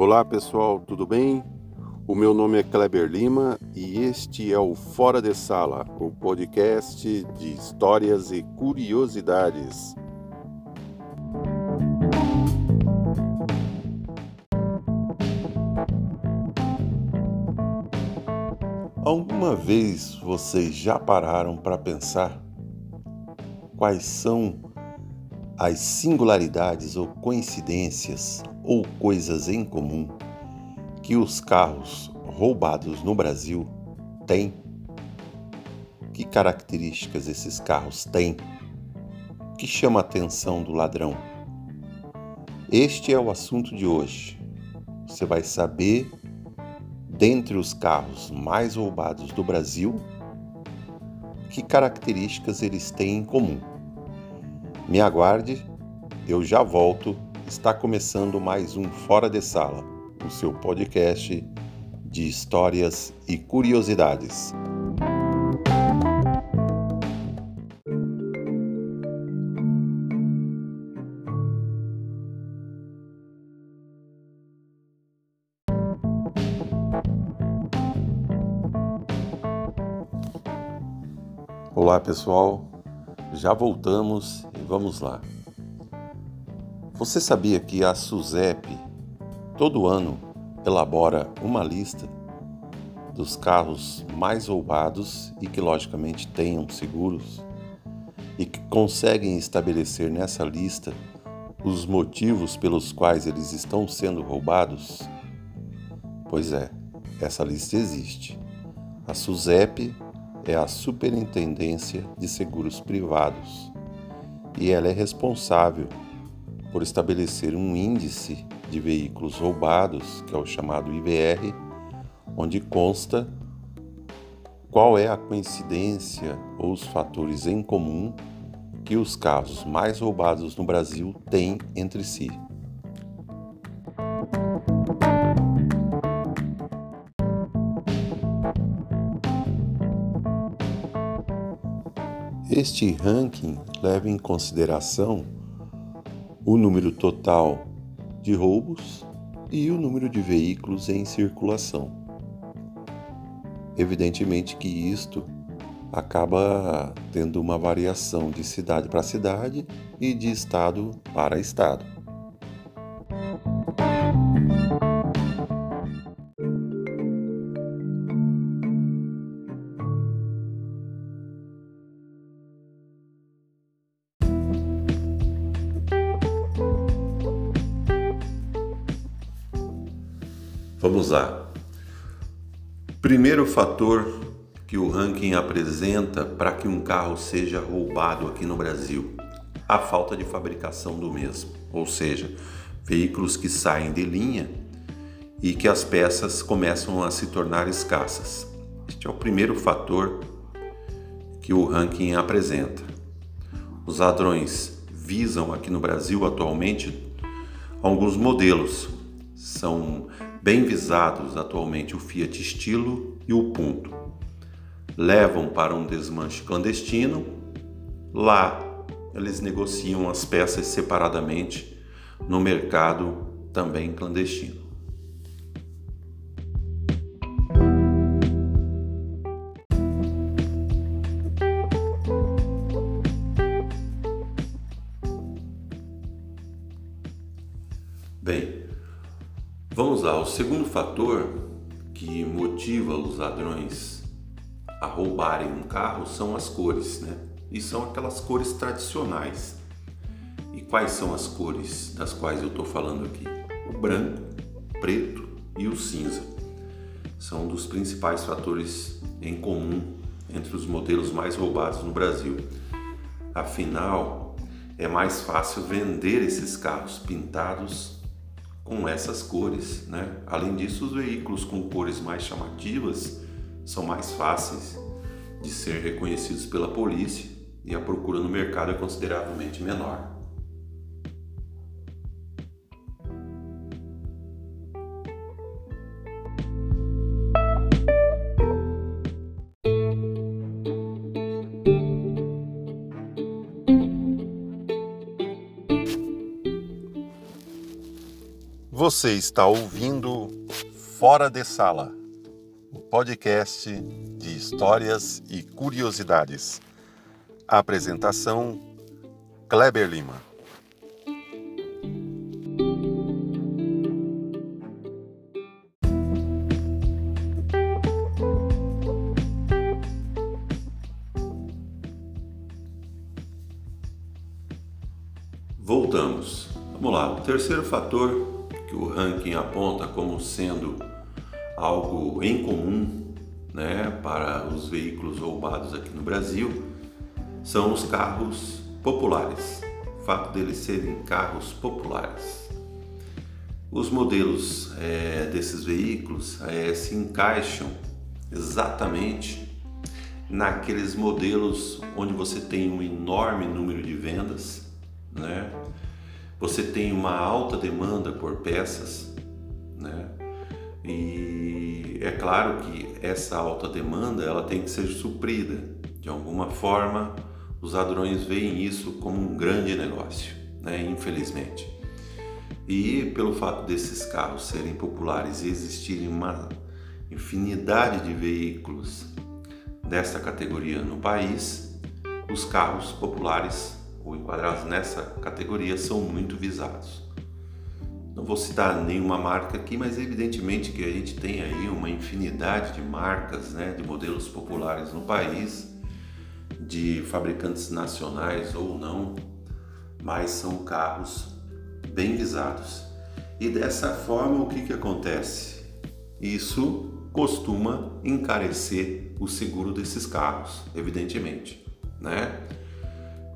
Olá pessoal, tudo bem? O meu nome é Kleber Lima e este é o Fora de Sala, o podcast de histórias e curiosidades. Alguma vez vocês já pararam para pensar quais são as singularidades ou coincidências ou coisas em comum que os carros roubados no Brasil têm? Que características esses carros têm? Que chama a atenção do ladrão? Este é o assunto de hoje. Você vai saber, dentre os carros mais roubados do Brasil, que características eles têm em comum. Me aguarde, eu já volto. Está começando mais um Fora de Sala, o seu podcast de histórias e curiosidades. Olá pessoal, já voltamos vamos lá. Você sabia que a SUSEP todo ano elabora uma lista dos carros mais roubados e que logicamente tenham seguros e que conseguem estabelecer nessa lista os motivos pelos quais eles estão sendo roubados? Pois é, essa lista existe. A SUSEP é a Superintendência de Seguros Privados e ela é responsável por estabelecer um índice de veículos roubados, que é o chamado IVR, onde consta qual é a coincidência ou os fatores em comum que os carros mais roubados no Brasil têm entre si. Este ranking leva em consideração o número total de roubos e o número de veículos em circulação. Evidentemente que isto acaba tendo uma variação de cidade para cidade e de estado para estado. Vamos lá. Primeiro fator que o ranking apresenta para que um carro seja roubado aqui no Brasil: a falta de fabricação do mesmo, ou seja, veículos que saem de linha e que as peças começam a se tornar escassas. Este é o primeiro fator que o ranking apresenta. Os ladrões visam aqui no Brasil atualmente alguns modelos. São bem visados atualmente o Fiat Estilo e o Punto. Levam para um desmanche clandestino. Lá eles negociam as peças separadamente no mercado também clandestino. Bem, Vamos lá, o segundo fator que motiva os ladrões a roubarem um carro são as cores, né? E são aquelas cores tradicionais. E quais são as cores das quais eu estou falando aqui? O branco, o preto e o cinza. São dos principais fatores em comum entre os modelos mais roubados no Brasil. Afinal, é mais fácil vender esses carros pintados com essas cores. Né? Além disso, os veículos com cores mais chamativas são mais fáceis de ser reconhecidos pela polícia e a procura no mercado é consideravelmente menor. Você está ouvindo Fora de Sala, o podcast de histórias e curiosidades. apresentação: Kleber Lima. Voltamos. Vamos lá. O terceiro fator que o ranking aponta como sendo algo em comum né, para os veículos roubados aqui no Brasil são os carros populares. O fato deles serem carros populares. Os modelos é, desses veículos é, se encaixam exatamente naqueles modelos onde você tem um enorme número de vendas, né? Você tem uma alta demanda por peças, né? E é claro que essa alta demanda ela tem que ser suprida. De alguma forma, os ladrões veem isso como um grande negócio, né? Infelizmente. E pelo fato desses carros serem populares e existirem uma infinidade de veículos dessa categoria no país, os carros populares enquadrados nessa categoria são muito visados. Não vou citar nenhuma marca aqui, mas evidentemente que a gente tem aí uma infinidade de marcas, né, de modelos populares no país, de fabricantes nacionais ou não, mas são carros bem visados. E dessa forma, o que, que acontece? Isso costuma encarecer o seguro desses carros, evidentemente, né?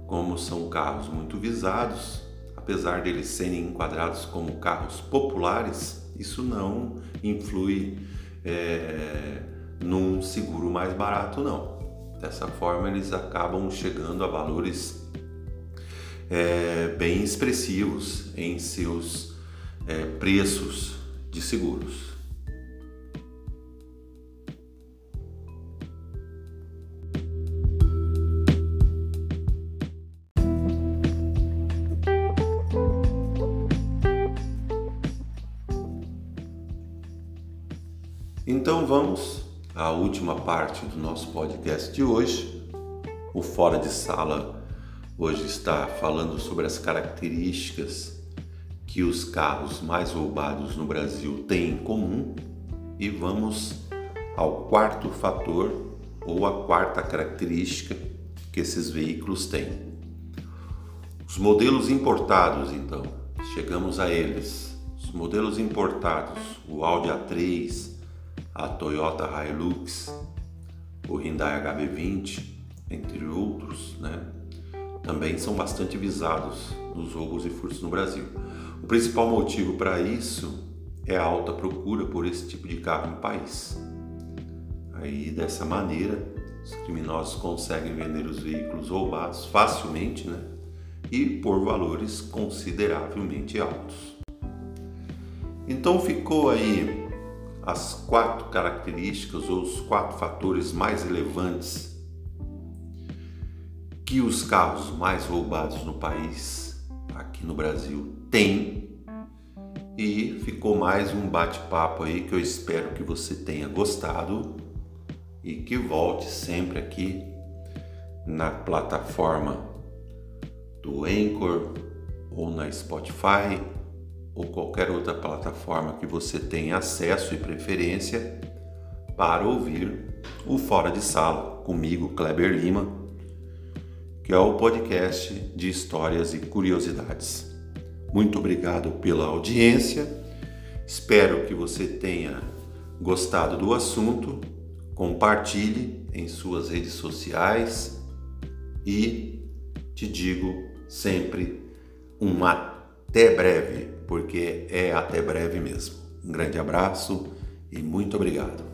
Como são carros muito visados, apesar deles serem enquadrados como carros populares, isso não influi é, num seguro mais barato, não. Dessa forma, eles acabam chegando a valores é, bem expressivos em seus é, preços de seguros. Então vamos à última parte do nosso podcast de hoje. O Fora de Sala hoje está falando sobre as características que os carros mais roubados no Brasil têm em comum e vamos ao quarto fator ou a quarta característica que esses veículos têm. Os modelos importados, então, chegamos a eles. Os modelos importados, o Audi A3, a Toyota Hilux, o Hyundai HB20, entre outros, né? também são bastante visados nos roubos e furtos no Brasil. O principal motivo para isso é a alta procura por esse tipo de carro no país. Aí dessa maneira, os criminosos conseguem vender os veículos roubados facilmente, né? E por valores consideravelmente altos. Então ficou aí as quatro características ou os quatro fatores mais relevantes que os carros mais roubados no país, aqui no Brasil, têm. E ficou mais um bate-papo aí que eu espero que você tenha gostado e que volte sempre aqui na plataforma do Anchor ou na Spotify ou qualquer outra plataforma que você tenha acesso e preferência para ouvir o Fora de Sala comigo, Kleber Lima, que é o podcast de histórias e curiosidades. Muito obrigado pela audiência. Espero que você tenha gostado do assunto. Compartilhe em suas redes sociais e te digo sempre um até breve porque é até breve mesmo. Um grande abraço e muito obrigado.